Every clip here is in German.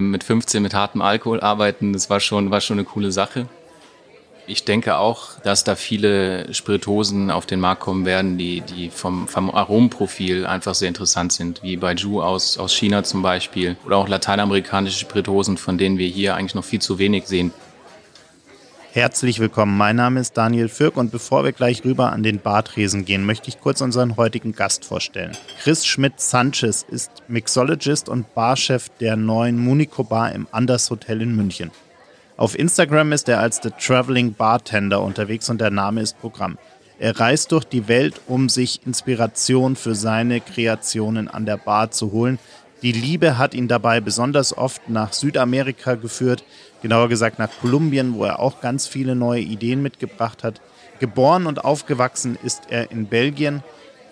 Mit 15 mit hartem Alkohol arbeiten, das war schon, war schon eine coole Sache. Ich denke auch, dass da viele Spiritosen auf den Markt kommen werden, die, die vom, vom Aromenprofil einfach sehr interessant sind, wie Baijiu aus, aus China zum Beispiel oder auch lateinamerikanische Spiritosen, von denen wir hier eigentlich noch viel zu wenig sehen. Herzlich willkommen, mein Name ist Daniel Fürk und bevor wir gleich rüber an den Bartresen gehen, möchte ich kurz unseren heutigen Gast vorstellen. Chris Schmidt-Sanchez ist Mixologist und Barchef der neuen Munico Bar im Anders Hotel in München. Auf Instagram ist er als The Traveling Bartender unterwegs und der Name ist Programm. Er reist durch die Welt, um sich Inspiration für seine Kreationen an der Bar zu holen. Die Liebe hat ihn dabei besonders oft nach Südamerika geführt, genauer gesagt nach Kolumbien, wo er auch ganz viele neue Ideen mitgebracht hat. Geboren und aufgewachsen ist er in Belgien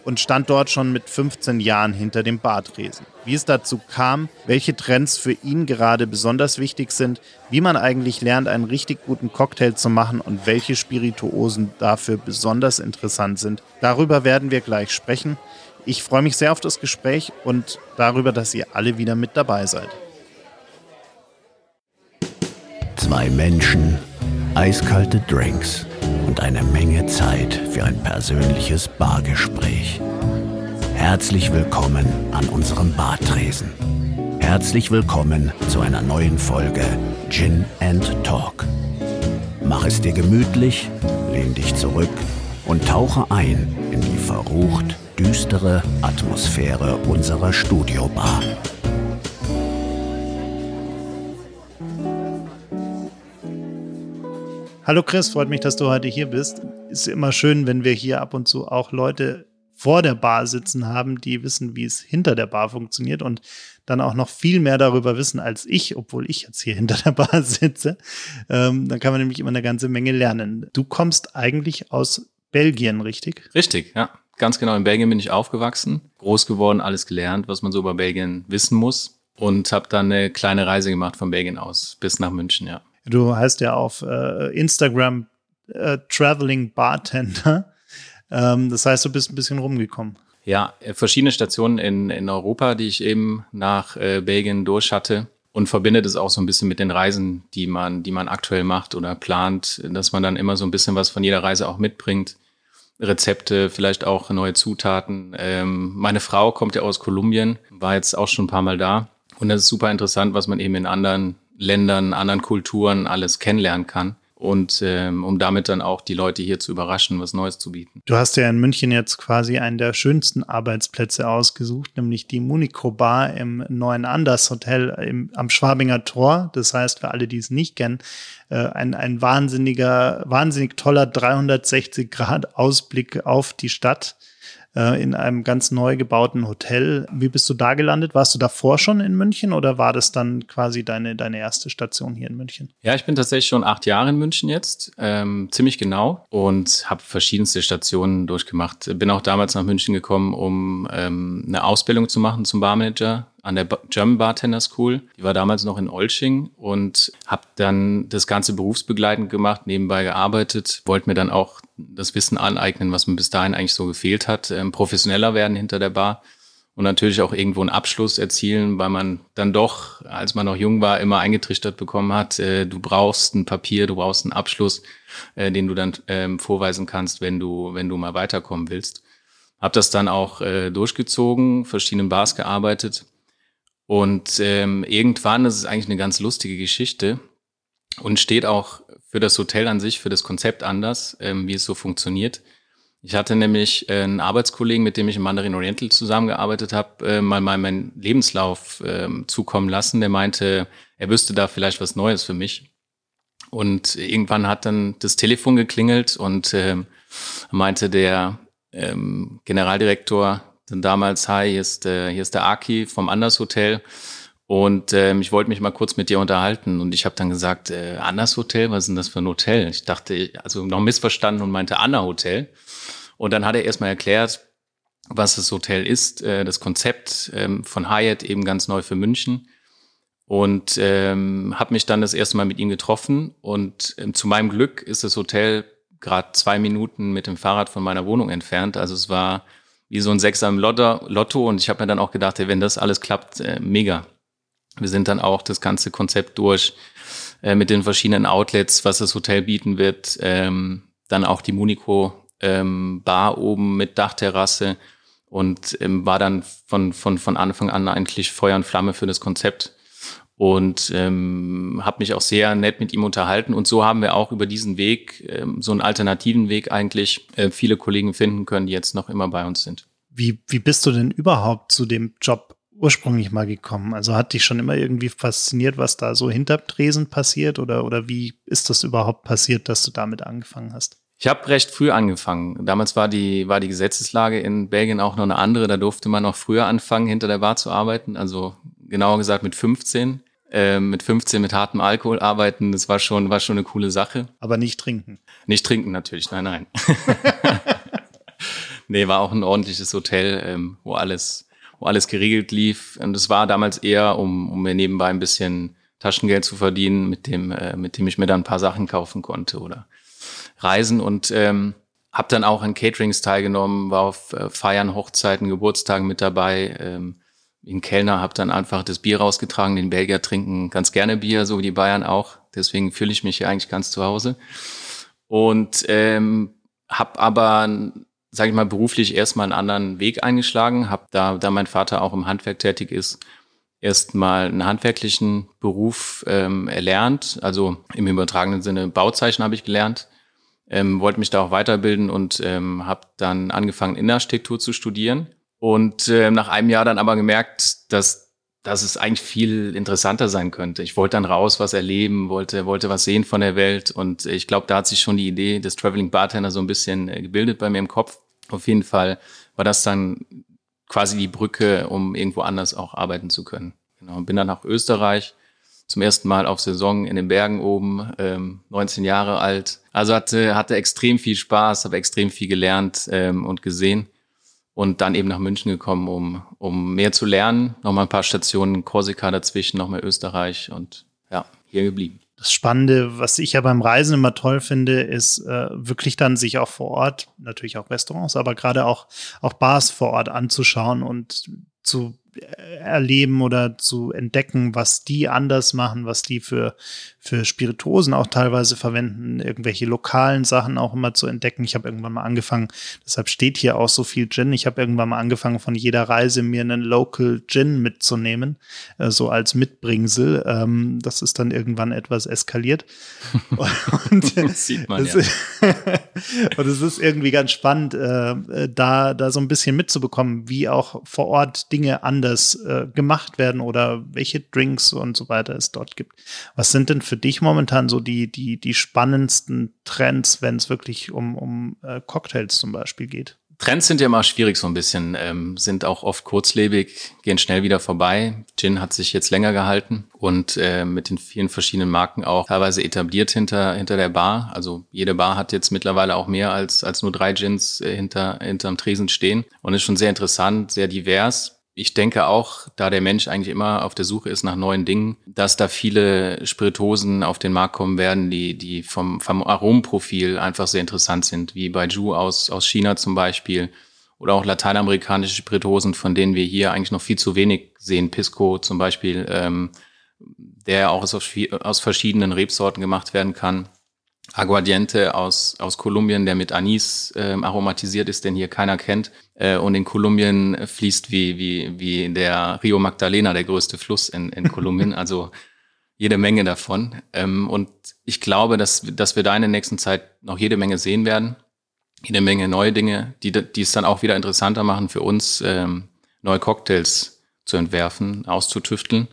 und stand dort schon mit 15 Jahren hinter dem Bartresen. Wie es dazu kam, welche Trends für ihn gerade besonders wichtig sind, wie man eigentlich lernt, einen richtig guten Cocktail zu machen und welche Spirituosen dafür besonders interessant sind, darüber werden wir gleich sprechen. Ich freue mich sehr auf das Gespräch und darüber, dass ihr alle wieder mit dabei seid. Zwei Menschen, eiskalte Drinks und eine Menge Zeit für ein persönliches Bargespräch. Herzlich willkommen an unserem Bartresen. Herzlich willkommen zu einer neuen Folge Gin and Talk. Mach es dir gemütlich, lehn dich zurück und tauche ein in die verrucht düstere Atmosphäre unserer Studiobar. Hallo Chris, freut mich, dass du heute hier bist. Ist immer schön, wenn wir hier ab und zu auch Leute vor der Bar sitzen haben, die wissen, wie es hinter der Bar funktioniert und dann auch noch viel mehr darüber wissen als ich, obwohl ich jetzt hier hinter der Bar sitze. Ähm, dann kann man nämlich immer eine ganze Menge lernen. Du kommst eigentlich aus Belgien, richtig? Richtig, ja. Ganz genau. In Belgien bin ich aufgewachsen, groß geworden, alles gelernt, was man so über Belgien wissen muss und habe dann eine kleine Reise gemacht von Belgien aus bis nach München, ja. Du heißt ja auf äh, Instagram äh, Traveling Bartender. Ähm, das heißt, du bist ein bisschen rumgekommen. Ja, äh, verschiedene Stationen in, in Europa, die ich eben nach äh, Belgien durch hatte und verbindet es auch so ein bisschen mit den Reisen, die man, die man aktuell macht oder plant, dass man dann immer so ein bisschen was von jeder Reise auch mitbringt. Rezepte, vielleicht auch neue Zutaten. Ähm, meine Frau kommt ja aus Kolumbien, war jetzt auch schon ein paar Mal da. Und das ist super interessant, was man eben in anderen Ländern, anderen Kulturen alles kennenlernen kann. Und ähm, um damit dann auch die Leute hier zu überraschen, was Neues zu bieten. Du hast ja in München jetzt quasi einen der schönsten Arbeitsplätze ausgesucht, nämlich die Munico Bar im neuen Anders Hotel im, am Schwabinger Tor. Das heißt, für alle, die es nicht kennen, äh, ein, ein wahnsinniger, wahnsinnig toller 360 Grad Ausblick auf die Stadt äh, in einem ganz neu gebauten Hotel. Wie bist du da gelandet? Warst du davor schon in München oder war das dann quasi deine, deine erste Station hier in München? Ja, ich bin tatsächlich schon acht Jahre in München jetzt, ähm, ziemlich genau und habe verschiedenste Stationen durchgemacht. Bin auch damals nach München gekommen, um ähm, eine Ausbildung zu machen zum Barmanager an der German Bartender School. Die war damals noch in Olching und habe dann das Ganze berufsbegleitend gemacht, nebenbei gearbeitet, wollte mir dann auch das Wissen aneignen, was mir bis dahin eigentlich so gefehlt hat, ähm, professioneller werden hinter der Bar und natürlich auch irgendwo einen Abschluss erzielen, weil man dann doch, als man noch jung war, immer eingetrichtert bekommen hat, äh, du brauchst ein Papier, du brauchst einen Abschluss, äh, den du dann ähm, vorweisen kannst, wenn du, wenn du mal weiterkommen willst. Hab das dann auch äh, durchgezogen, verschiedenen Bars gearbeitet und ähm, irgendwann, das ist eigentlich eine ganz lustige Geschichte und steht auch für das Hotel an sich, für das Konzept anders, ähm, wie es so funktioniert. Ich hatte nämlich äh, einen Arbeitskollegen, mit dem ich im Mandarin Oriental zusammengearbeitet habe, äh, mal, mal meinen Lebenslauf äh, zukommen lassen. Der meinte, er wüsste da vielleicht was Neues für mich. Und irgendwann hat dann das Telefon geklingelt und äh, meinte der ähm, Generaldirektor, dann damals, hi, hier ist, äh, hier ist der Aki vom Anders Hotel. Und ähm, ich wollte mich mal kurz mit dir unterhalten. Und ich habe dann gesagt, äh, Anders Hotel, was ist denn das für ein Hotel? Ich dachte, also noch missverstanden und meinte Anna Hotel. Und dann hat er erstmal erklärt, was das Hotel ist, äh, das Konzept ähm, von Hyatt eben ganz neu für München. Und ähm, habe mich dann das erste Mal mit ihm getroffen. Und ähm, zu meinem Glück ist das Hotel gerade zwei Minuten mit dem Fahrrad von meiner Wohnung entfernt. Also es war wie so ein Sechser im Lotto, und ich habe mir dann auch gedacht, hey, wenn das alles klappt, äh, mega. Wir sind dann auch das ganze Konzept durch äh, mit den verschiedenen Outlets, was das Hotel bieten wird. Ähm, dann auch die Munico ähm, Bar oben mit Dachterrasse und ähm, war dann von, von, von Anfang an eigentlich Feuer und Flamme für das Konzept und ähm, habe mich auch sehr nett mit ihm unterhalten. Und so haben wir auch über diesen Weg, ähm, so einen alternativen Weg eigentlich, äh, viele Kollegen finden können, die jetzt noch immer bei uns sind. Wie, wie bist du denn überhaupt zu dem Job ursprünglich mal gekommen? Also hat dich schon immer irgendwie fasziniert, was da so hinter Tresen passiert oder, oder wie ist das überhaupt passiert, dass du damit angefangen hast? Ich habe recht früh angefangen. Damals war die, war die Gesetzeslage in Belgien auch noch eine andere. Da durfte man noch früher anfangen, hinter der Bar zu arbeiten. Also genauer gesagt mit 15. Äh, mit 15 mit hartem Alkohol arbeiten, das war schon, war schon eine coole Sache. Aber nicht trinken. Nicht trinken natürlich, nein, nein. nee, war auch ein ordentliches Hotel, ähm, wo alles, wo alles geregelt lief. Und es war damals eher, um, um mir nebenbei ein bisschen Taschengeld zu verdienen, mit dem, äh, mit dem ich mir dann ein paar Sachen kaufen konnte oder reisen und ähm, habe dann auch an Caterings teilgenommen, war auf äh, Feiern, Hochzeiten, Geburtstagen mit dabei. Ähm, in Kellner habe dann einfach das Bier rausgetragen. Den Belgier trinken ganz gerne Bier, so wie die Bayern auch. Deswegen fühle ich mich hier eigentlich ganz zu Hause. Und ähm, habe aber, sage ich mal, beruflich erstmal einen anderen Weg eingeschlagen. Habe da, da mein Vater auch im Handwerk tätig ist, erstmal einen handwerklichen Beruf ähm, erlernt. Also im übertragenen Sinne Bauzeichen habe ich gelernt. Ähm, wollte mich da auch weiterbilden und ähm, habe dann angefangen, Innenarchitektur zu studieren und äh, nach einem Jahr dann aber gemerkt, dass, dass es eigentlich viel interessanter sein könnte. Ich wollte dann raus, was erleben, wollte, wollte was sehen von der Welt. Und ich glaube, da hat sich schon die Idee des Traveling Bartender so ein bisschen äh, gebildet bei mir im Kopf. Auf jeden Fall war das dann quasi die Brücke, um irgendwo anders auch arbeiten zu können. Genau. Bin dann nach Österreich zum ersten Mal auf Saison in den Bergen oben, ähm, 19 Jahre alt. Also hatte, hatte extrem viel Spaß, habe extrem viel gelernt ähm, und gesehen und dann eben nach München gekommen, um, um mehr zu lernen. Nochmal ein paar Stationen, Korsika dazwischen, nochmal Österreich und ja, hier geblieben. Das Spannende, was ich ja beim Reisen immer toll finde, ist äh, wirklich dann sich auch vor Ort, natürlich auch Restaurants, aber gerade auch, auch Bars vor Ort anzuschauen und zu erleben oder zu entdecken, was die anders machen, was die für, für Spirituosen auch teilweise verwenden, irgendwelche lokalen Sachen auch immer zu entdecken. Ich habe irgendwann mal angefangen, deshalb steht hier auch so viel Gin. Ich habe irgendwann mal angefangen, von jeder Reise mir einen Local Gin mitzunehmen, äh, so als Mitbringsel. Ähm, das ist dann irgendwann etwas eskaliert. und, das sieht man ja. und es ist irgendwie ganz spannend, äh, da, da so ein bisschen mitzubekommen, wie auch vor Ort Dinge anders äh, gemacht werden oder welche Drinks und so weiter es dort gibt. Was sind denn für dich momentan so die, die, die spannendsten Trends, wenn es wirklich um, um äh, Cocktails zum Beispiel geht? Trends sind ja immer schwierig so ein bisschen, ähm, sind auch oft kurzlebig, gehen schnell wieder vorbei. Gin hat sich jetzt länger gehalten und äh, mit den vielen verschiedenen Marken auch teilweise etabliert hinter, hinter der Bar. Also jede Bar hat jetzt mittlerweile auch mehr als, als nur drei Gins äh, hinter, hinterm Tresen stehen und ist schon sehr interessant, sehr divers ich denke auch, da der Mensch eigentlich immer auf der Suche ist nach neuen Dingen, dass da viele Spiritosen auf den Markt kommen werden, die, die vom, vom Aromenprofil einfach sehr interessant sind, wie bei Ju aus, aus China zum Beispiel oder auch lateinamerikanische Spiritosen, von denen wir hier eigentlich noch viel zu wenig sehen. Pisco zum Beispiel, ähm, der auch aus, aus verschiedenen Rebsorten gemacht werden kann. Aguardiente aus, aus Kolumbien, der mit Anis äh, aromatisiert ist, den hier keiner kennt. Äh, und in Kolumbien fließt wie, wie, wie der Rio Magdalena, der größte Fluss in, in Kolumbien. also jede Menge davon. Ähm, und ich glaube, dass, dass wir da in der nächsten Zeit noch jede Menge sehen werden. Jede Menge neue Dinge, die, die es dann auch wieder interessanter machen für uns, ähm, neue Cocktails zu entwerfen, auszutüfteln,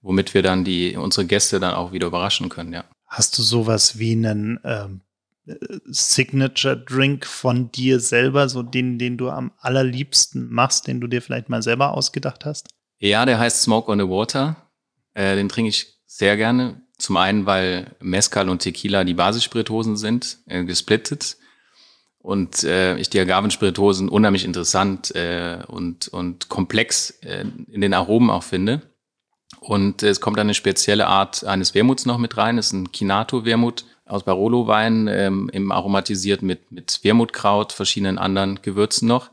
womit wir dann die, unsere Gäste dann auch wieder überraschen können, ja. Hast du sowas wie einen ähm, Signature-Drink von dir selber, so den, den du am allerliebsten machst, den du dir vielleicht mal selber ausgedacht hast? Ja, der heißt Smoke on the Water. Äh, den trinke ich sehr gerne. Zum einen, weil Mezcal und Tequila die Basisspiritosen sind, äh, gesplittet. Und äh, ich die Agavenspiritosen unheimlich interessant äh, und, und komplex äh, in den Aromen auch finde. Und es kommt eine spezielle Art eines Wermuts noch mit rein. Das ist ein Kinato-Wermut aus Barolo-Wein, ähm, aromatisiert mit, mit Wermutkraut, verschiedenen anderen Gewürzen noch.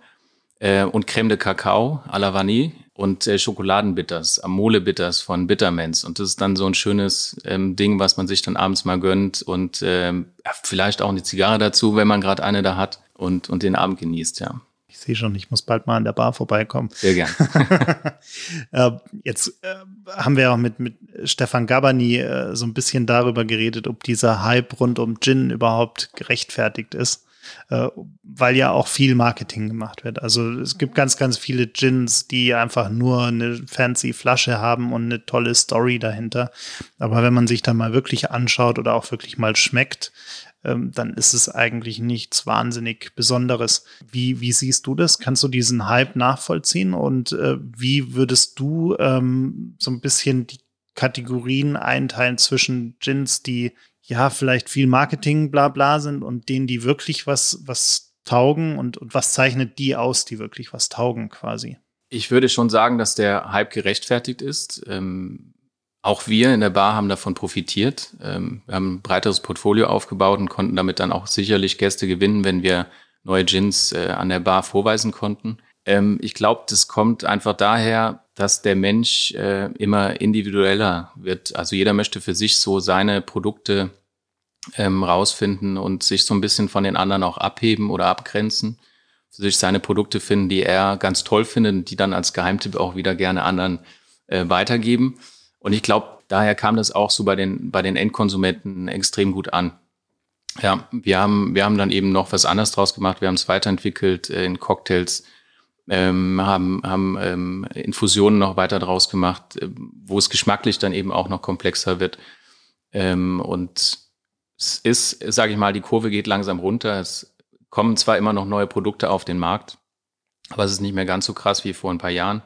Äh, und Creme de Cacao à la Vanille. und äh, Schokoladenbitters, Amole-Bitters von Bittermans. Und das ist dann so ein schönes ähm, Ding, was man sich dann abends mal gönnt und ähm, vielleicht auch eine Zigarre dazu, wenn man gerade eine da hat und, und den Abend genießt, ja. Ich sehe schon, ich muss bald mal an der Bar vorbeikommen. Sehr gern. äh, jetzt äh, haben wir auch mit, mit Stefan Gabani äh, so ein bisschen darüber geredet, ob dieser Hype rund um Gin überhaupt gerechtfertigt ist weil ja auch viel Marketing gemacht wird. Also es gibt ganz, ganz viele Gins, die einfach nur eine fancy Flasche haben und eine tolle Story dahinter. Aber wenn man sich dann mal wirklich anschaut oder auch wirklich mal schmeckt, ähm, dann ist es eigentlich nichts wahnsinnig Besonderes. Wie, wie siehst du das? Kannst du diesen Hype nachvollziehen? Und äh, wie würdest du ähm, so ein bisschen die Kategorien einteilen zwischen Gins, die ja, vielleicht viel Marketing, bla bla sind und denen, die wirklich was, was taugen und, und was zeichnet die aus, die wirklich was taugen quasi? Ich würde schon sagen, dass der Hype gerechtfertigt ist. Ähm, auch wir in der Bar haben davon profitiert. Ähm, wir haben ein breiteres Portfolio aufgebaut und konnten damit dann auch sicherlich Gäste gewinnen, wenn wir neue Gins äh, an der Bar vorweisen konnten. Ähm, ich glaube, das kommt einfach daher, dass der Mensch äh, immer individueller wird. Also jeder möchte für sich so seine Produkte ähm, rausfinden und sich so ein bisschen von den anderen auch abheben oder abgrenzen. Für sich seine Produkte finden, die er ganz toll findet und die dann als Geheimtipp auch wieder gerne anderen äh, weitergeben. Und ich glaube, daher kam das auch so bei den, bei den Endkonsumenten extrem gut an. Ja, wir haben, wir haben dann eben noch was anderes draus gemacht. Wir haben es weiterentwickelt in Cocktails, ähm, haben, haben ähm, Infusionen noch weiter draus gemacht, äh, wo es geschmacklich dann eben auch noch komplexer wird. Ähm, und es ist, sage ich mal, die Kurve geht langsam runter. Es kommen zwar immer noch neue Produkte auf den Markt, aber es ist nicht mehr ganz so krass wie vor ein paar Jahren.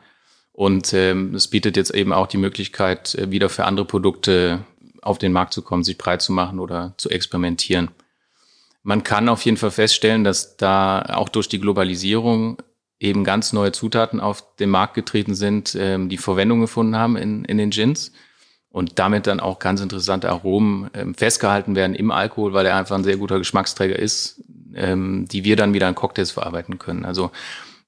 Und ähm, es bietet jetzt eben auch die Möglichkeit, äh, wieder für andere Produkte auf den Markt zu kommen, sich breit zu machen oder zu experimentieren. Man kann auf jeden Fall feststellen, dass da auch durch die Globalisierung eben ganz neue Zutaten auf den Markt getreten sind, ähm, die Verwendung gefunden haben in, in den Gins und damit dann auch ganz interessante Aromen ähm, festgehalten werden im Alkohol, weil er einfach ein sehr guter Geschmacksträger ist, ähm, die wir dann wieder in Cocktails verarbeiten können. Also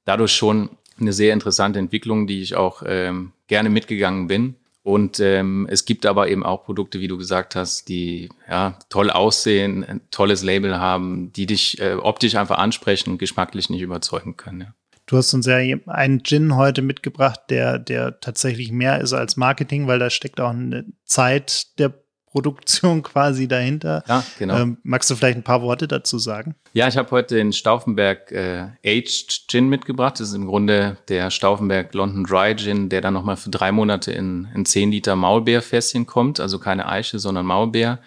dadurch schon eine sehr interessante Entwicklung, die ich auch ähm, gerne mitgegangen bin. Und ähm, es gibt aber eben auch Produkte, wie du gesagt hast, die ja toll aussehen, ein tolles Label haben, die dich äh, optisch einfach ansprechen und geschmacklich nicht überzeugen können. Ja. Du hast uns ja einen Gin heute mitgebracht, der, der tatsächlich mehr ist als Marketing, weil da steckt auch eine Zeit der Produktion quasi dahinter. Ja, genau. Ähm, magst du vielleicht ein paar Worte dazu sagen? Ja, ich habe heute den Stauffenberg äh, Aged Gin mitgebracht. Das ist im Grunde der Stauffenberg London Dry Gin, der dann nochmal für drei Monate in, in 10 Liter Maulbeerfässchen kommt. Also keine Eiche, sondern Maulbeerholz.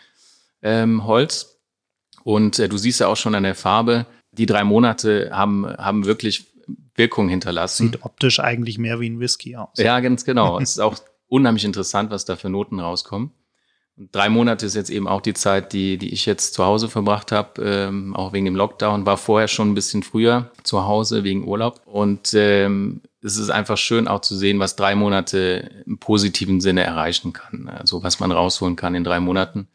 Ähm, Und äh, du siehst ja auch schon an der Farbe, die drei Monate haben, haben wirklich Wirkung hinterlassen. Sieht optisch eigentlich mehr wie ein Whisky aus. Ja, ganz genau. es ist auch unheimlich interessant, was da für Noten rauskommen. Drei Monate ist jetzt eben auch die Zeit, die, die ich jetzt zu Hause verbracht habe, ähm, auch wegen dem Lockdown. War vorher schon ein bisschen früher zu Hause wegen Urlaub. Und ähm, es ist einfach schön auch zu sehen, was drei Monate im positiven Sinne erreichen kann. Also was man rausholen kann in drei Monaten.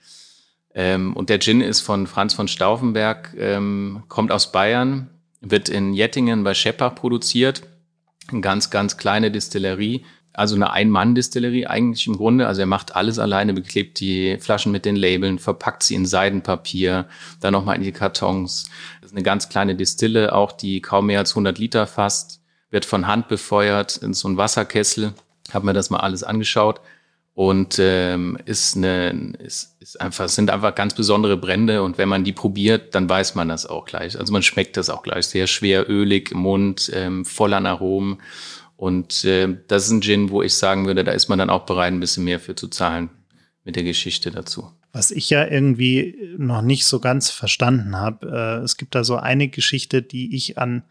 Ähm, und der Gin ist von Franz von Stauffenberg, ähm, kommt aus Bayern, wird in Jettingen bei Scheppach produziert. Eine ganz, ganz kleine Distillerie. Also eine Ein-Mann-Distillerie eigentlich im Grunde. Also er macht alles alleine, beklebt die Flaschen mit den Labeln, verpackt sie in Seidenpapier, dann nochmal in die Kartons. Das ist eine ganz kleine Distille, auch die kaum mehr als 100 Liter fasst, wird von Hand befeuert in so einen Wasserkessel. Hab mir das mal alles angeschaut und ähm, ist eine ist, ist einfach sind einfach ganz besondere Brände und wenn man die probiert, dann weiß man das auch gleich. Also man schmeckt das auch gleich sehr schwer ölig im Mund, ähm, voll an Aromen und äh, das ist ein Gin, wo ich sagen würde, da ist man dann auch bereit, ein bisschen mehr für zu zahlen mit der Geschichte dazu. Was ich ja irgendwie noch nicht so ganz verstanden habe, äh, es gibt da so eine Geschichte, die ich an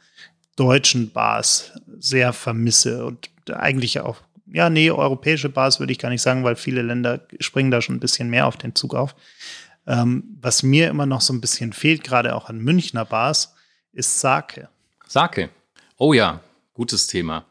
deutschen Bars sehr vermisse und eigentlich auch ja, nee, europäische Bars würde ich gar nicht sagen, weil viele Länder springen da schon ein bisschen mehr auf den Zug auf. Ähm, was mir immer noch so ein bisschen fehlt, gerade auch an Münchner Bars, ist Sake. Sake. Oh ja, gutes Thema.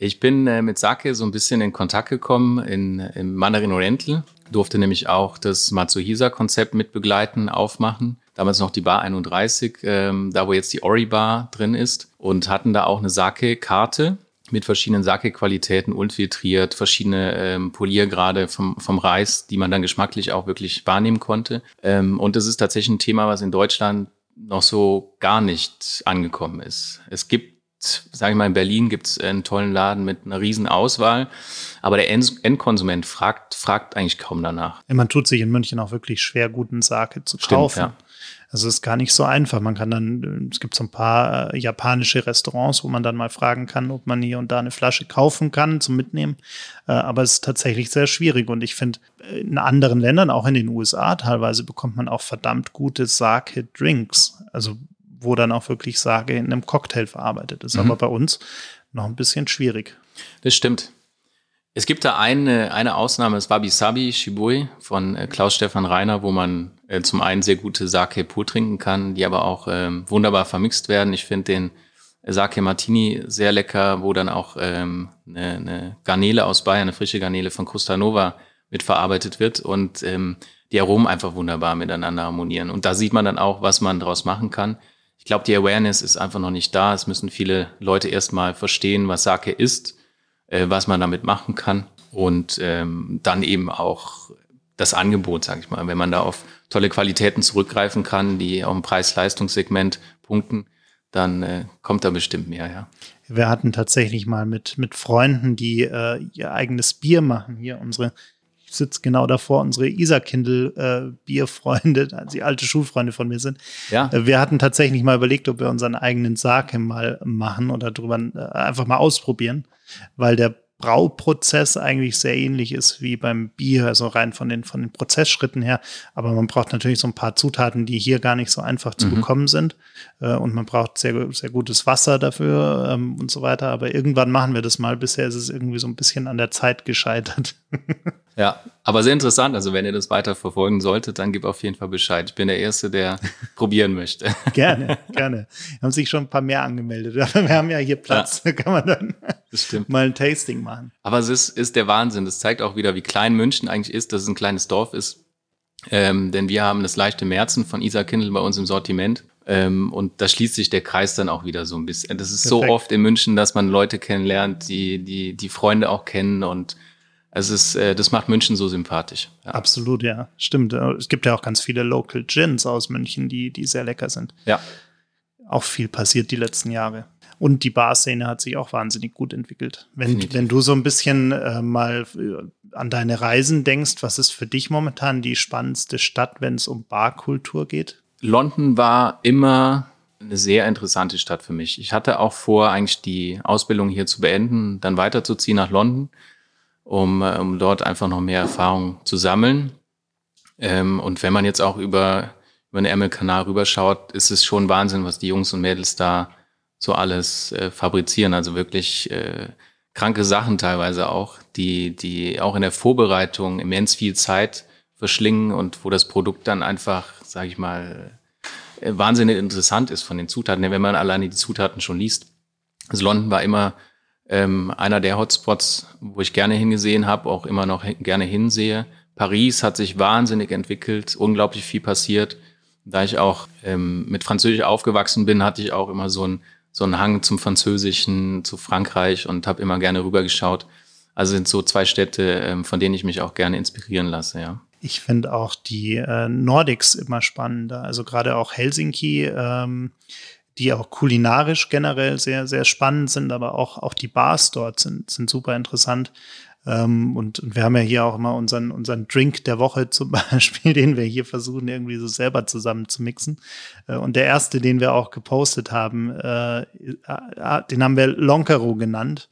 Ich bin äh, mit Sake so ein bisschen in Kontakt gekommen in, im Mandarin Oriental. Durfte nämlich auch das Matsuhisa-Konzept mitbegleiten, aufmachen. Damals noch die Bar 31, ähm, da wo jetzt die Ori Bar drin ist. Und hatten da auch eine Sake-Karte mit verschiedenen Sake-Qualitäten, unfiltriert, verschiedene ähm, Poliergrade vom, vom Reis, die man dann geschmacklich auch wirklich wahrnehmen konnte. Ähm, und das ist tatsächlich ein Thema, was in Deutschland noch so gar nicht angekommen ist. Es gibt sage ich mal, in Berlin gibt es einen tollen Laden mit einer riesen Auswahl, aber der Endkonsument fragt, fragt eigentlich kaum danach. Man tut sich in München auch wirklich schwer, guten Sake zu kaufen. Stimmt, ja. Also es ist gar nicht so einfach. Man kann dann, es gibt so ein paar äh, japanische Restaurants, wo man dann mal fragen kann, ob man hier und da eine Flasche kaufen kann zum Mitnehmen. Äh, aber es ist tatsächlich sehr schwierig. Und ich finde, in anderen Ländern, auch in den USA teilweise, bekommt man auch verdammt gute Sake-Drinks. Also wo dann auch wirklich Sake in einem Cocktail verarbeitet ist. Mhm. Aber bei uns noch ein bisschen schwierig. Das stimmt. Es gibt da eine, eine Ausnahme, das Wabi Sabi Shibui von äh, Klaus-Stefan Reiner, wo man äh, zum einen sehr gute Sake pur trinken kann, die aber auch ähm, wunderbar vermixt werden. Ich finde den Sake Martini sehr lecker, wo dann auch ähm, eine, eine Garnele aus Bayern, eine frische Garnele von Costa Nova mitverarbeitet wird und ähm, die Aromen einfach wunderbar miteinander harmonieren. Und da sieht man dann auch, was man daraus machen kann. Ich glaube, die Awareness ist einfach noch nicht da. Es müssen viele Leute erstmal verstehen, was Sake ist äh, was man damit machen kann und ähm, dann eben auch das Angebot, sage ich mal, wenn man da auf tolle Qualitäten zurückgreifen kann, die auch im Preis-Leistungssegment punkten, dann äh, kommt da bestimmt mehr, ja. Wir hatten tatsächlich mal mit, mit Freunden, die äh, ihr eigenes Bier machen. Hier unsere, ich sitze genau davor, unsere Isar-Kindle äh, Bierfreunde, also die alte Schulfreunde von mir sind. Ja. Äh, wir hatten tatsächlich mal überlegt, ob wir unseren eigenen Sake mal machen oder drüber äh, einfach mal ausprobieren weil der Brauprozess eigentlich sehr ähnlich ist wie beim Bier, also rein von den, von den Prozessschritten her. Aber man braucht natürlich so ein paar Zutaten, die hier gar nicht so einfach zu mhm. bekommen sind. Äh, und man braucht sehr, sehr gutes Wasser dafür ähm, und so weiter. Aber irgendwann machen wir das mal. Bisher ist es irgendwie so ein bisschen an der Zeit gescheitert. Ja, aber sehr interessant. Also wenn ihr das weiter verfolgen solltet, dann gib auf jeden Fall Bescheid. Ich bin der Erste, der probieren möchte. Gerne, gerne. Haben sich schon ein paar mehr angemeldet. wir haben ja hier Platz. Ja, da kann man dann mal ein Tasting machen. Aber es ist, ist der Wahnsinn. Das zeigt auch wieder, wie klein München eigentlich ist, dass es ein kleines Dorf ist. Ähm, denn wir haben das leichte Märzen von Isa Kindl bei uns im Sortiment. Ähm, und da schließt sich der Kreis dann auch wieder so ein bisschen. Das ist Perfekt. so oft in München, dass man Leute kennenlernt, die, die, die Freunde auch kennen und es ist, äh, das macht München so sympathisch. Ja. Absolut, ja. Stimmt. Es gibt ja auch ganz viele Local Gins aus München, die, die sehr lecker sind. Ja. Auch viel passiert die letzten Jahre. Und die Barszene hat sich auch wahnsinnig gut entwickelt. Wenn, wenn du so ein bisschen äh, mal äh, an deine Reisen denkst, was ist für dich momentan die spannendste Stadt, wenn es um Barkultur geht? London war immer eine sehr interessante Stadt für mich. Ich hatte auch vor, eigentlich die Ausbildung hier zu beenden, dann weiterzuziehen nach London um, äh, um dort einfach noch mehr Erfahrung zu sammeln. Ähm, und wenn man jetzt auch über, über den Ärmelkanal rüberschaut, ist es schon Wahnsinn, was die Jungs und Mädels da so alles äh, fabrizieren. Also wirklich äh, kranke Sachen teilweise auch, die, die auch in der Vorbereitung immens viel Zeit verschlingen und wo das Produkt dann einfach, sage ich mal, äh, wahnsinnig interessant ist von den Zutaten. Wenn man alleine die Zutaten schon liest, also London war immer ähm, einer der Hotspots, wo ich gerne hingesehen habe, auch immer noch gerne hinsehe. Paris hat sich wahnsinnig entwickelt, unglaublich viel passiert. Da ich auch ähm, mit Französisch aufgewachsen bin, hatte ich auch immer so einen so Hang zum Französischen, zu Frankreich und habe immer gerne rübergeschaut. Also sind so zwei Städte, ähm, von denen ich mich auch gerne inspirieren lasse, ja. Ich finde auch die äh, Nordics immer spannender. Also gerade auch Helsinki ähm, die auch kulinarisch generell sehr, sehr spannend sind, aber auch, auch die Bars dort sind, sind super interessant. Ähm, und, und wir haben ja hier auch immer unseren, unseren Drink der Woche zum Beispiel, den wir hier versuchen, irgendwie so selber zusammen zu mixen. Äh, und der erste, den wir auch gepostet haben, äh, äh den haben wir Lonkero genannt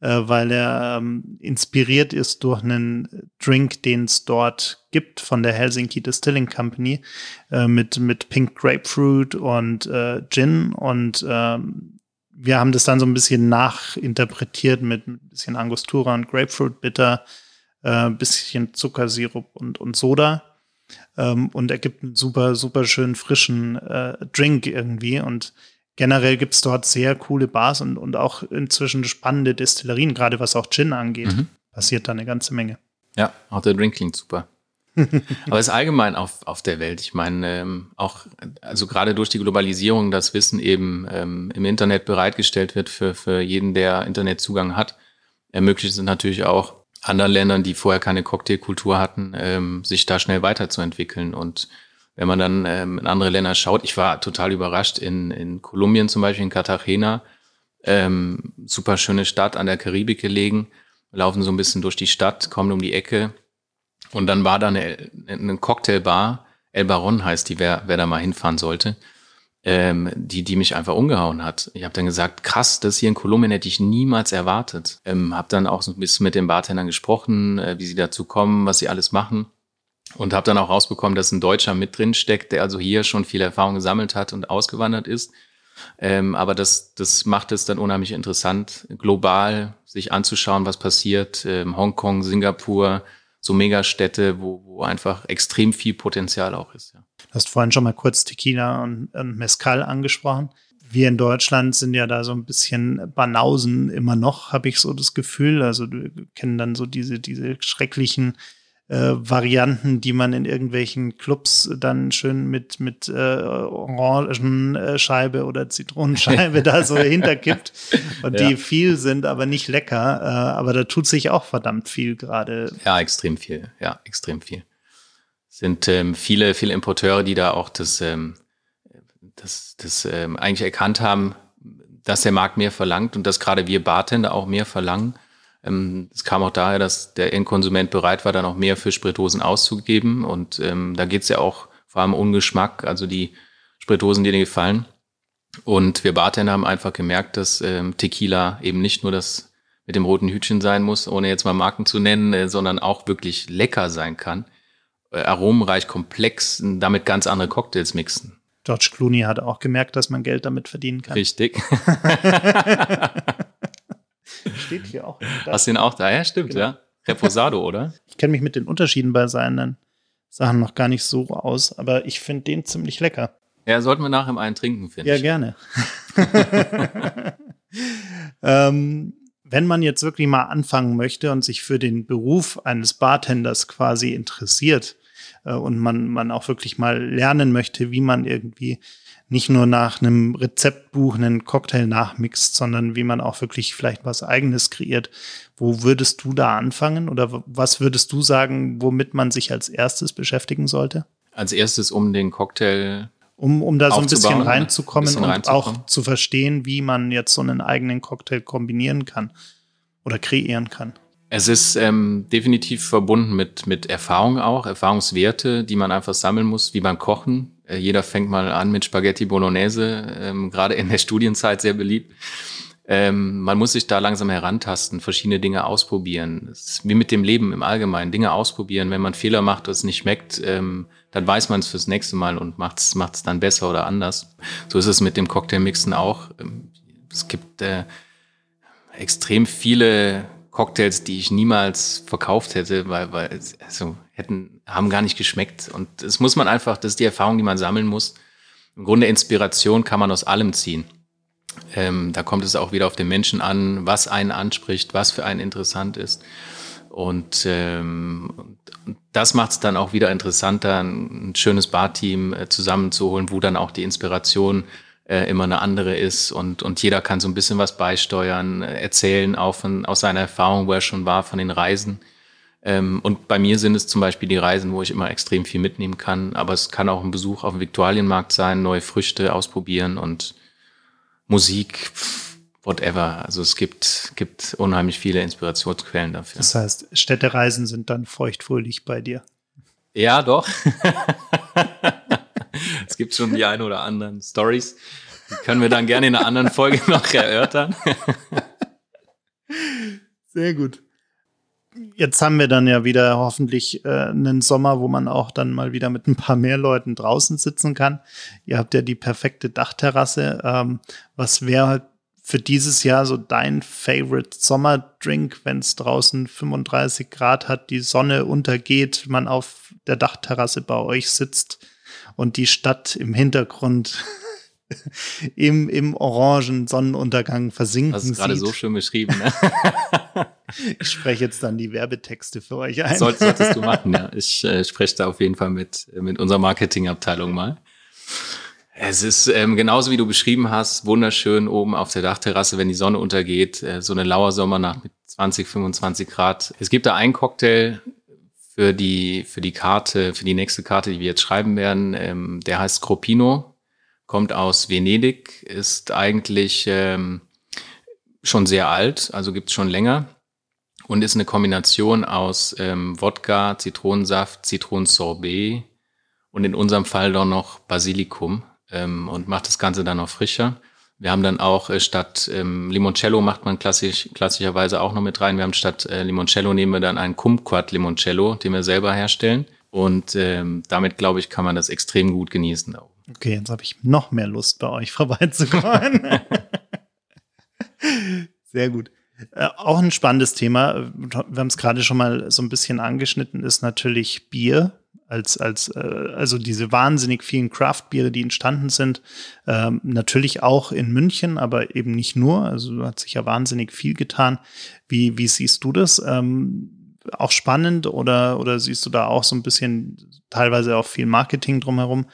äh, weil er ähm, inspiriert ist durch einen Drink, den es dort gibt von der Helsinki Distilling Company äh, mit, mit Pink Grapefruit und äh, Gin. Und ähm, wir haben das dann so ein bisschen nachinterpretiert mit ein bisschen Angostura und Grapefruit Bitter, ein äh, bisschen Zuckersirup und, und Soda. Ähm, und ergibt einen super, super schön frischen äh, Drink irgendwie. Und generell gibt es dort sehr coole Bars und, und auch inzwischen spannende Destillerien, gerade was auch Gin angeht. Mhm. Passiert da eine ganze Menge. Ja, auch der Drink klingt super. Aber es ist allgemein auf, auf der Welt. Ich meine, ähm, auch, also gerade durch die Globalisierung, das Wissen eben ähm, im Internet bereitgestellt wird für, für jeden, der Internetzugang hat, ermöglicht es natürlich auch anderen Ländern, die vorher keine Cocktailkultur hatten, ähm, sich da schnell weiterzuentwickeln. Und wenn man dann ähm, in andere Länder schaut, ich war total überrascht in, in Kolumbien zum Beispiel, in Cartagena, ähm, super schöne Stadt an der Karibik gelegen, laufen so ein bisschen durch die Stadt, kommen um die Ecke und dann war da eine, eine Cocktailbar, El Baron heißt die, wer, wer da mal hinfahren sollte, ähm, die, die mich einfach umgehauen hat. Ich habe dann gesagt, krass, das hier in Kolumbien hätte ich niemals erwartet. Ähm, habe dann auch so ein bisschen mit den Bartendern gesprochen, äh, wie sie dazu kommen, was sie alles machen. Und habe dann auch rausbekommen, dass ein Deutscher mit drin steckt, der also hier schon viel Erfahrung gesammelt hat und ausgewandert ist. Ähm, aber das, das macht es dann unheimlich interessant, global sich anzuschauen, was passiert. Ähm, Hongkong, Singapur, so Megastädte, wo, wo einfach extrem viel Potenzial auch ist. Ja. Du hast vorhin schon mal kurz Tequila und, und Mezcal angesprochen. Wir in Deutschland sind ja da so ein bisschen Banausen immer noch, habe ich so das Gefühl. Also wir kennen dann so diese, diese schrecklichen äh, Varianten, die man in irgendwelchen Clubs dann schön mit, mit äh, Orangenscheibe oder Zitronenscheibe da so hinterkippt und ja. die viel sind, aber nicht lecker. Äh, aber da tut sich auch verdammt viel gerade. Ja, extrem viel. Ja, extrem viel. Sind ähm, viele, viele Importeure, die da auch das, ähm, das, das ähm, eigentlich erkannt haben, dass der Markt mehr verlangt und dass gerade wir Bartender auch mehr verlangen es kam auch daher, dass der Endkonsument bereit war, dann auch mehr für Spiritosen auszugeben. Und ähm, da geht es ja auch vor allem um Geschmack, also die Spiritosen, die dir gefallen. Und wir Bartender haben einfach gemerkt, dass ähm, Tequila eben nicht nur das mit dem roten Hütchen sein muss, ohne jetzt mal Marken zu nennen, äh, sondern auch wirklich lecker sein kann. Äh, aromenreich, komplex, damit ganz andere Cocktails mixen. George Clooney hat auch gemerkt, dass man Geld damit verdienen kann. Richtig. Steht hier auch. Hast du ihn auch da? Ja, stimmt, genau. ja. Reposado, oder? Ich kenne mich mit den Unterschieden bei seinen Sachen noch gar nicht so aus, aber ich finde den ziemlich lecker. Ja, sollten wir nachher einen trinken, finde ja, ich. Ja, gerne. ähm, wenn man jetzt wirklich mal anfangen möchte und sich für den Beruf eines Bartenders quasi interessiert äh, und man, man auch wirklich mal lernen möchte, wie man irgendwie nicht nur nach einem Rezeptbuch einen Cocktail nachmixt, sondern wie man auch wirklich vielleicht was eigenes kreiert. Wo würdest du da anfangen oder was würdest du sagen, womit man sich als erstes beschäftigen sollte? Als erstes um den Cocktail um, um da so ein bisschen reinzukommen bisschen und reinzukommen. auch zu verstehen, wie man jetzt so einen eigenen Cocktail kombinieren kann oder kreieren kann. Es ist ähm, definitiv verbunden mit, mit Erfahrung auch, Erfahrungswerte, die man einfach sammeln muss, wie beim Kochen. Äh, jeder fängt mal an mit Spaghetti Bolognese, ähm, gerade in der Studienzeit sehr beliebt. Ähm, man muss sich da langsam herantasten, verschiedene Dinge ausprobieren. Wie mit dem Leben im Allgemeinen, Dinge ausprobieren. Wenn man Fehler macht und es nicht schmeckt, ähm, dann weiß man es fürs nächste Mal und macht es dann besser oder anders. So ist es mit dem Cocktailmixen auch. Ähm, es gibt äh, extrem viele Cocktails, die ich niemals verkauft hätte, weil, weil also hätten, haben gar nicht geschmeckt. Und das muss man einfach, das ist die Erfahrung, die man sammeln muss. Im Grunde Inspiration kann man aus allem ziehen. Ähm, da kommt es auch wieder auf den Menschen an, was einen anspricht, was für einen interessant ist. Und, ähm, das macht es dann auch wieder interessanter, ein, schönes Barteam äh, zusammenzuholen, wo dann auch die Inspiration äh, immer eine andere ist und, und jeder kann so ein bisschen was beisteuern, äh, erzählen auch von, aus seiner Erfahrung, wo er schon war, von den Reisen. Ähm, und bei mir sind es zum Beispiel die Reisen, wo ich immer extrem viel mitnehmen kann, aber es kann auch ein Besuch auf dem Viktualienmarkt sein, neue Früchte ausprobieren und Musik, whatever. Also es gibt, gibt unheimlich viele Inspirationsquellen dafür. Das heißt, Städtereisen sind dann feuchtfröhlich bei dir. Ja, doch. es gibt schon die ein oder anderen Stories. Die können wir dann gerne in einer anderen Folge noch erörtern. Sehr gut. Jetzt haben wir dann ja wieder hoffentlich äh, einen Sommer, wo man auch dann mal wieder mit ein paar mehr Leuten draußen sitzen kann. Ihr habt ja die perfekte Dachterrasse. Ähm, was wäre für dieses Jahr so dein Favorite Sommerdrink, wenn es draußen 35 Grad hat, die Sonne untergeht, man auf der Dachterrasse bei euch sitzt? und die Stadt im Hintergrund im, im orangen Sonnenuntergang versinken Das ist gerade so schön beschrieben. Ne? ich spreche jetzt dann die Werbetexte für euch ein. Sollt, solltest du machen, ja. Ich äh, spreche da auf jeden Fall mit, mit unserer Marketingabteilung mal. Es ist ähm, genauso wie du beschrieben hast, wunderschön oben auf der Dachterrasse, wenn die Sonne untergeht, äh, so eine lauer Sommernacht mit 20, 25 Grad. Es gibt da einen Cocktail für die, für die Karte, für die nächste Karte, die wir jetzt schreiben werden. Ähm, der heißt Scropino, kommt aus Venedig, ist eigentlich ähm, schon sehr alt, also gibt's schon länger und ist eine Kombination aus ähm, Wodka, Zitronensaft, Zitronensorbet und in unserem Fall dann noch Basilikum ähm, und macht das Ganze dann noch frischer. Wir haben dann auch äh, statt ähm, Limoncello macht man klassisch, klassischerweise auch noch mit rein. Wir haben statt äh, Limoncello nehmen wir dann einen Kumquat Limoncello, den wir selber herstellen. Und ähm, damit, glaube ich, kann man das extrem gut genießen. Okay, jetzt habe ich noch mehr Lust, bei euch vorbeizukommen. Sehr gut. Äh, auch ein spannendes Thema, wir haben es gerade schon mal so ein bisschen angeschnitten, ist natürlich Bier als, als äh, also diese wahnsinnig vielen Craft-Biere, die entstanden sind. Ähm, natürlich auch in München, aber eben nicht nur. Also hat sich ja wahnsinnig viel getan. Wie, wie siehst du das? Ähm, auch spannend oder, oder siehst du da auch so ein bisschen teilweise auch viel Marketing drumherum?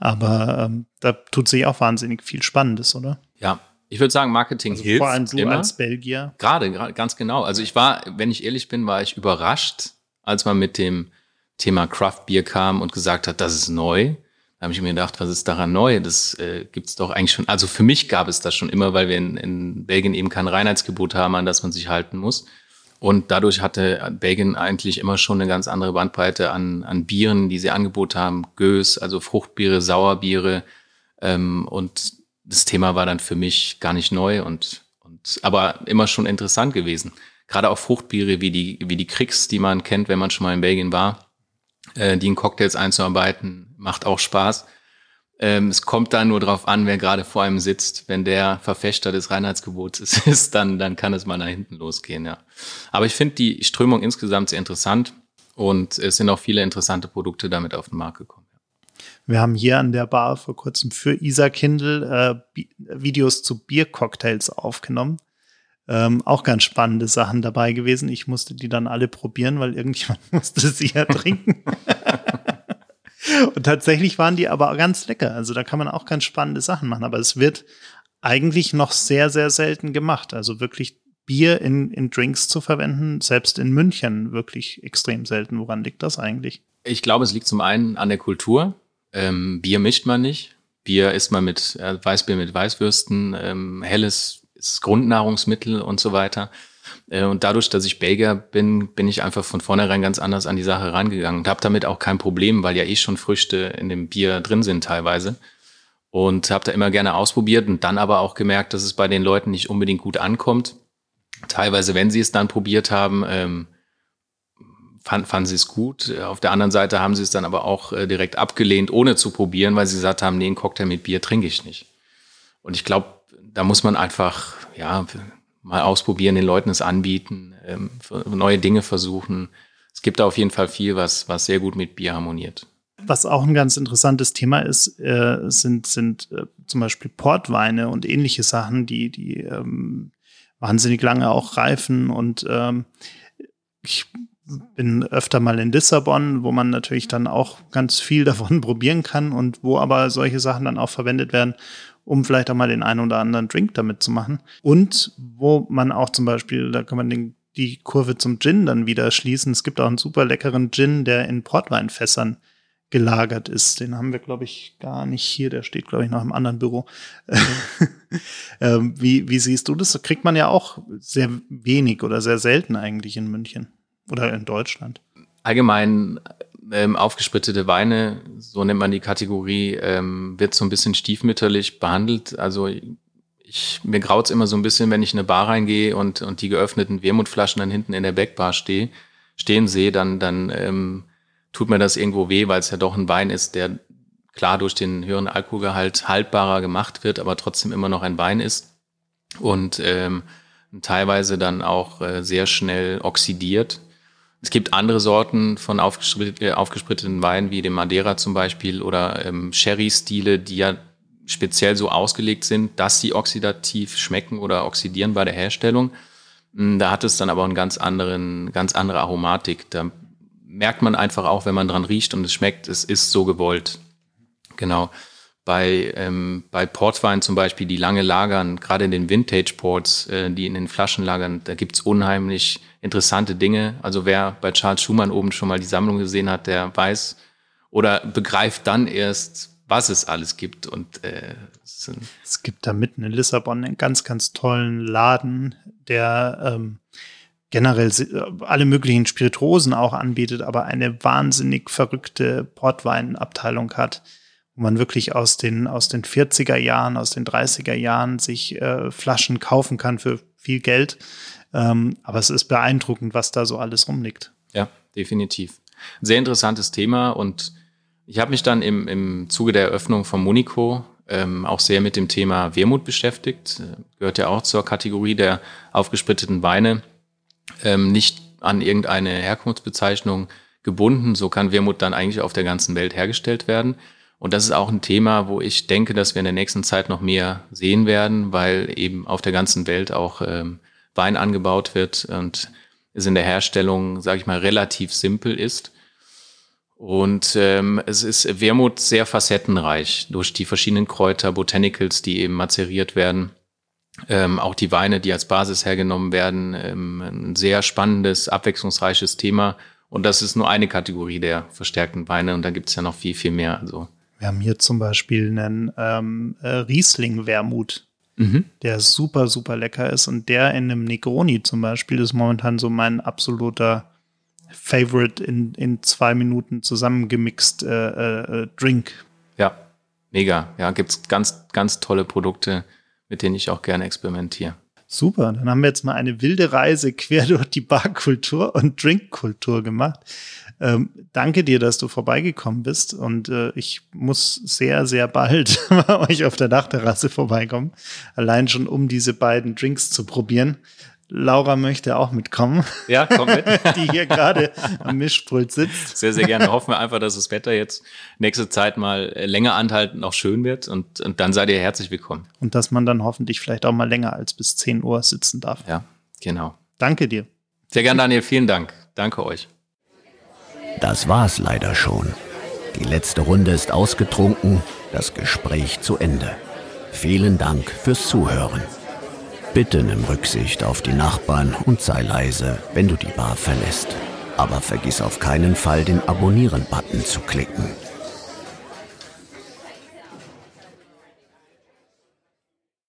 Aber ähm, da tut sich auch wahnsinnig viel Spannendes, oder? Ja, ich würde sagen, Marketing also hilft. Vor allem du immer. als Belgier. Gerade, gerade, ganz genau. Also ich war, wenn ich ehrlich bin, war ich überrascht, als man mit dem Thema Craft Beer kam und gesagt hat, das ist neu. Da habe ich mir gedacht, was ist daran neu? Das äh, gibt es doch eigentlich schon. Also für mich gab es das schon immer, weil wir in, in Belgien eben kein Reinheitsgebot haben, an das man sich halten muss. Und dadurch hatte Belgien eigentlich immer schon eine ganz andere Bandbreite an, an Bieren, die sie angeboten haben. Gös, also Fruchtbiere, Sauerbiere. Ähm, und das Thema war dann für mich gar nicht neu und, und aber immer schon interessant gewesen. Gerade auch Fruchtbiere wie die, wie die Kriegs, die man kennt, wenn man schon mal in Belgien war äh, die in Cocktails einzuarbeiten, macht auch Spaß. Ähm, es kommt da nur drauf an, wer gerade vor einem sitzt. Wenn der Verfechter des Reinheitsgebots ist, dann, dann kann es mal nach hinten losgehen, ja. Aber ich finde die Strömung insgesamt sehr interessant und es sind auch viele interessante Produkte damit auf den Markt gekommen. Wir haben hier an der Bar vor kurzem für Isa Kindle äh, Videos zu Biercocktails aufgenommen. Ähm, auch ganz spannende Sachen dabei gewesen. Ich musste die dann alle probieren, weil irgendjemand musste sie ja trinken. Und tatsächlich waren die aber ganz lecker. Also da kann man auch ganz spannende Sachen machen. Aber es wird eigentlich noch sehr, sehr selten gemacht. Also wirklich Bier in, in Drinks zu verwenden, selbst in München wirklich extrem selten. Woran liegt das eigentlich? Ich glaube, es liegt zum einen an der Kultur. Ähm, Bier mischt man nicht. Bier isst man mit äh, Weißbier mit Weißwürsten, ähm, helles ist Grundnahrungsmittel und so weiter. Äh, und dadurch, dass ich Belgier bin, bin ich einfach von vornherein ganz anders an die Sache rangegangen und habe damit auch kein Problem, weil ja eh schon Früchte in dem Bier drin sind teilweise. Und habe da immer gerne ausprobiert und dann aber auch gemerkt, dass es bei den Leuten nicht unbedingt gut ankommt. Teilweise, wenn sie es dann probiert haben, ähm, fanden, fanden sie es gut. Auf der anderen Seite haben sie es dann aber auch äh, direkt abgelehnt, ohne zu probieren, weil sie gesagt haben, nee, einen Cocktail mit Bier trinke ich nicht. Und ich glaube, da muss man einfach, ja, mal ausprobieren, den Leuten es anbieten, ähm, neue Dinge versuchen. Es gibt da auf jeden Fall viel, was, was sehr gut mit Bier harmoniert. Was auch ein ganz interessantes Thema ist, äh, sind, sind äh, zum Beispiel Portweine und ähnliche Sachen, die, die ähm, wahnsinnig lange auch reifen. Und ähm, ich bin öfter mal in Lissabon, wo man natürlich dann auch ganz viel davon probieren kann und wo aber solche Sachen dann auch verwendet werden, um vielleicht auch mal den einen oder anderen Drink damit zu machen. Und wo man auch zum Beispiel, da kann man den, die Kurve zum Gin dann wieder schließen. Es gibt auch einen super leckeren Gin, der in Portweinfässern gelagert ist. Den haben wir, glaube ich, gar nicht hier. Der steht, glaube ich, noch im anderen Büro. ähm, wie, wie siehst du das? Kriegt man ja auch sehr wenig oder sehr selten eigentlich in München oder in Deutschland. Allgemein ähm, aufgesprittete Weine, so nennt man die Kategorie, ähm, wird so ein bisschen stiefmütterlich behandelt. Also ich, mir graut's immer so ein bisschen, wenn ich in eine Bar reingehe und, und die geöffneten Wermutflaschen dann hinten in der Backbar stehe, stehen sehe, dann, dann ähm, tut mir das irgendwo weh, weil es ja doch ein Wein ist, der klar durch den höheren Alkoholgehalt haltbarer gemacht wird, aber trotzdem immer noch ein Wein ist und ähm, teilweise dann auch äh, sehr schnell oxidiert es gibt andere Sorten von äh, aufgespritteten Weinen, wie dem Madeira zum Beispiel oder ähm, Sherry-Stile, die ja speziell so ausgelegt sind, dass sie oxidativ schmecken oder oxidieren bei der Herstellung. Hm, da hat es dann aber einen ganz anderen, ganz andere Aromatik. Da merkt man einfach auch, wenn man dran riecht und es schmeckt, es ist so gewollt. Genau. Bei, ähm, bei Portwein zum Beispiel, die lange lagern, gerade in den Vintage-Ports, äh, die in den Flaschen lagern, da gibt's unheimlich interessante Dinge. Also wer bei Charles Schumann oben schon mal die Sammlung gesehen hat, der weiß oder begreift dann erst, was es alles gibt. Und äh, es, es gibt da mitten in Lissabon einen ganz, ganz tollen Laden, der ähm, generell alle möglichen Spirituosen auch anbietet, aber eine wahnsinnig verrückte Portweinabteilung hat, wo man wirklich aus den, aus den 40er Jahren, aus den 30er Jahren sich äh, Flaschen kaufen kann für viel Geld. Ähm, aber es ist beeindruckend, was da so alles rumliegt. Ja, definitiv. Sehr interessantes Thema und ich habe mich dann im, im Zuge der Eröffnung von Monico ähm, auch sehr mit dem Thema Wermut beschäftigt. Äh, gehört ja auch zur Kategorie der aufgespritteten Weine. Ähm, nicht an irgendeine Herkunftsbezeichnung gebunden. So kann Wermut dann eigentlich auf der ganzen Welt hergestellt werden. Und das ist auch ein Thema, wo ich denke, dass wir in der nächsten Zeit noch mehr sehen werden, weil eben auf der ganzen Welt auch ähm, Wein angebaut wird und es in der Herstellung, sage ich mal, relativ simpel ist. Und ähm, es ist Wermut sehr facettenreich durch die verschiedenen Kräuter, Botanicals, die eben mazeriert werden. Ähm, auch die Weine, die als Basis hergenommen werden. Ähm, ein sehr spannendes, abwechslungsreiches Thema. Und das ist nur eine Kategorie der verstärkten Weine. Und da gibt es ja noch viel, viel mehr. Also wir haben hier zum Beispiel einen ähm, äh, Riesling-Wermut, mhm. der super, super lecker ist. Und der in einem Negroni zum Beispiel ist momentan so mein absoluter Favorite in, in zwei Minuten zusammengemixt äh, äh, Drink. Ja, mega. Ja, gibt's ganz, ganz tolle Produkte, mit denen ich auch gerne experimentiere. Super, dann haben wir jetzt mal eine wilde Reise quer durch die Barkultur und Drinkkultur gemacht. Ähm, danke dir, dass du vorbeigekommen bist und äh, ich muss sehr, sehr bald bei euch auf der Dachterrasse vorbeikommen. Allein schon, um diese beiden Drinks zu probieren. Laura möchte auch mitkommen. Ja, komm mit. die hier gerade am Mischpult sitzt. Sehr, sehr gerne. Hoffen wir einfach, dass das Wetter jetzt nächste Zeit mal äh, länger anhalten, auch schön wird und, und dann seid ihr herzlich willkommen. Und dass man dann hoffentlich vielleicht auch mal länger als bis 10 Uhr sitzen darf. Ja, genau. Danke dir. Sehr gern, Daniel. Vielen Dank. Danke euch. Das war's leider schon. Die letzte Runde ist ausgetrunken, das Gespräch zu Ende. Vielen Dank fürs Zuhören. Bitte nimm Rücksicht auf die Nachbarn und sei leise, wenn du die Bar verlässt. Aber vergiss auf keinen Fall, den Abonnieren-Button zu klicken.